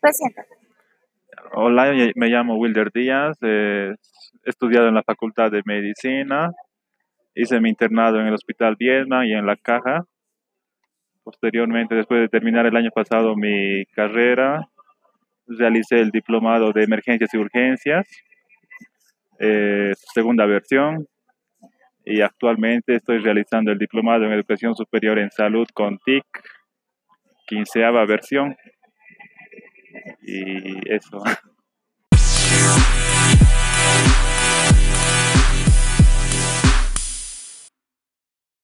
Preséntate. Hola, me llamo Wilder Díaz, he estudiado en la Facultad de Medicina, hice mi internado en el Hospital Diezma y en La Caja. Posteriormente, después de terminar el año pasado mi carrera, realicé el diplomado de emergencias y urgencias, eh, segunda versión, y actualmente estoy realizando el diplomado en educación superior en salud con TIC, quinceava versión y eso.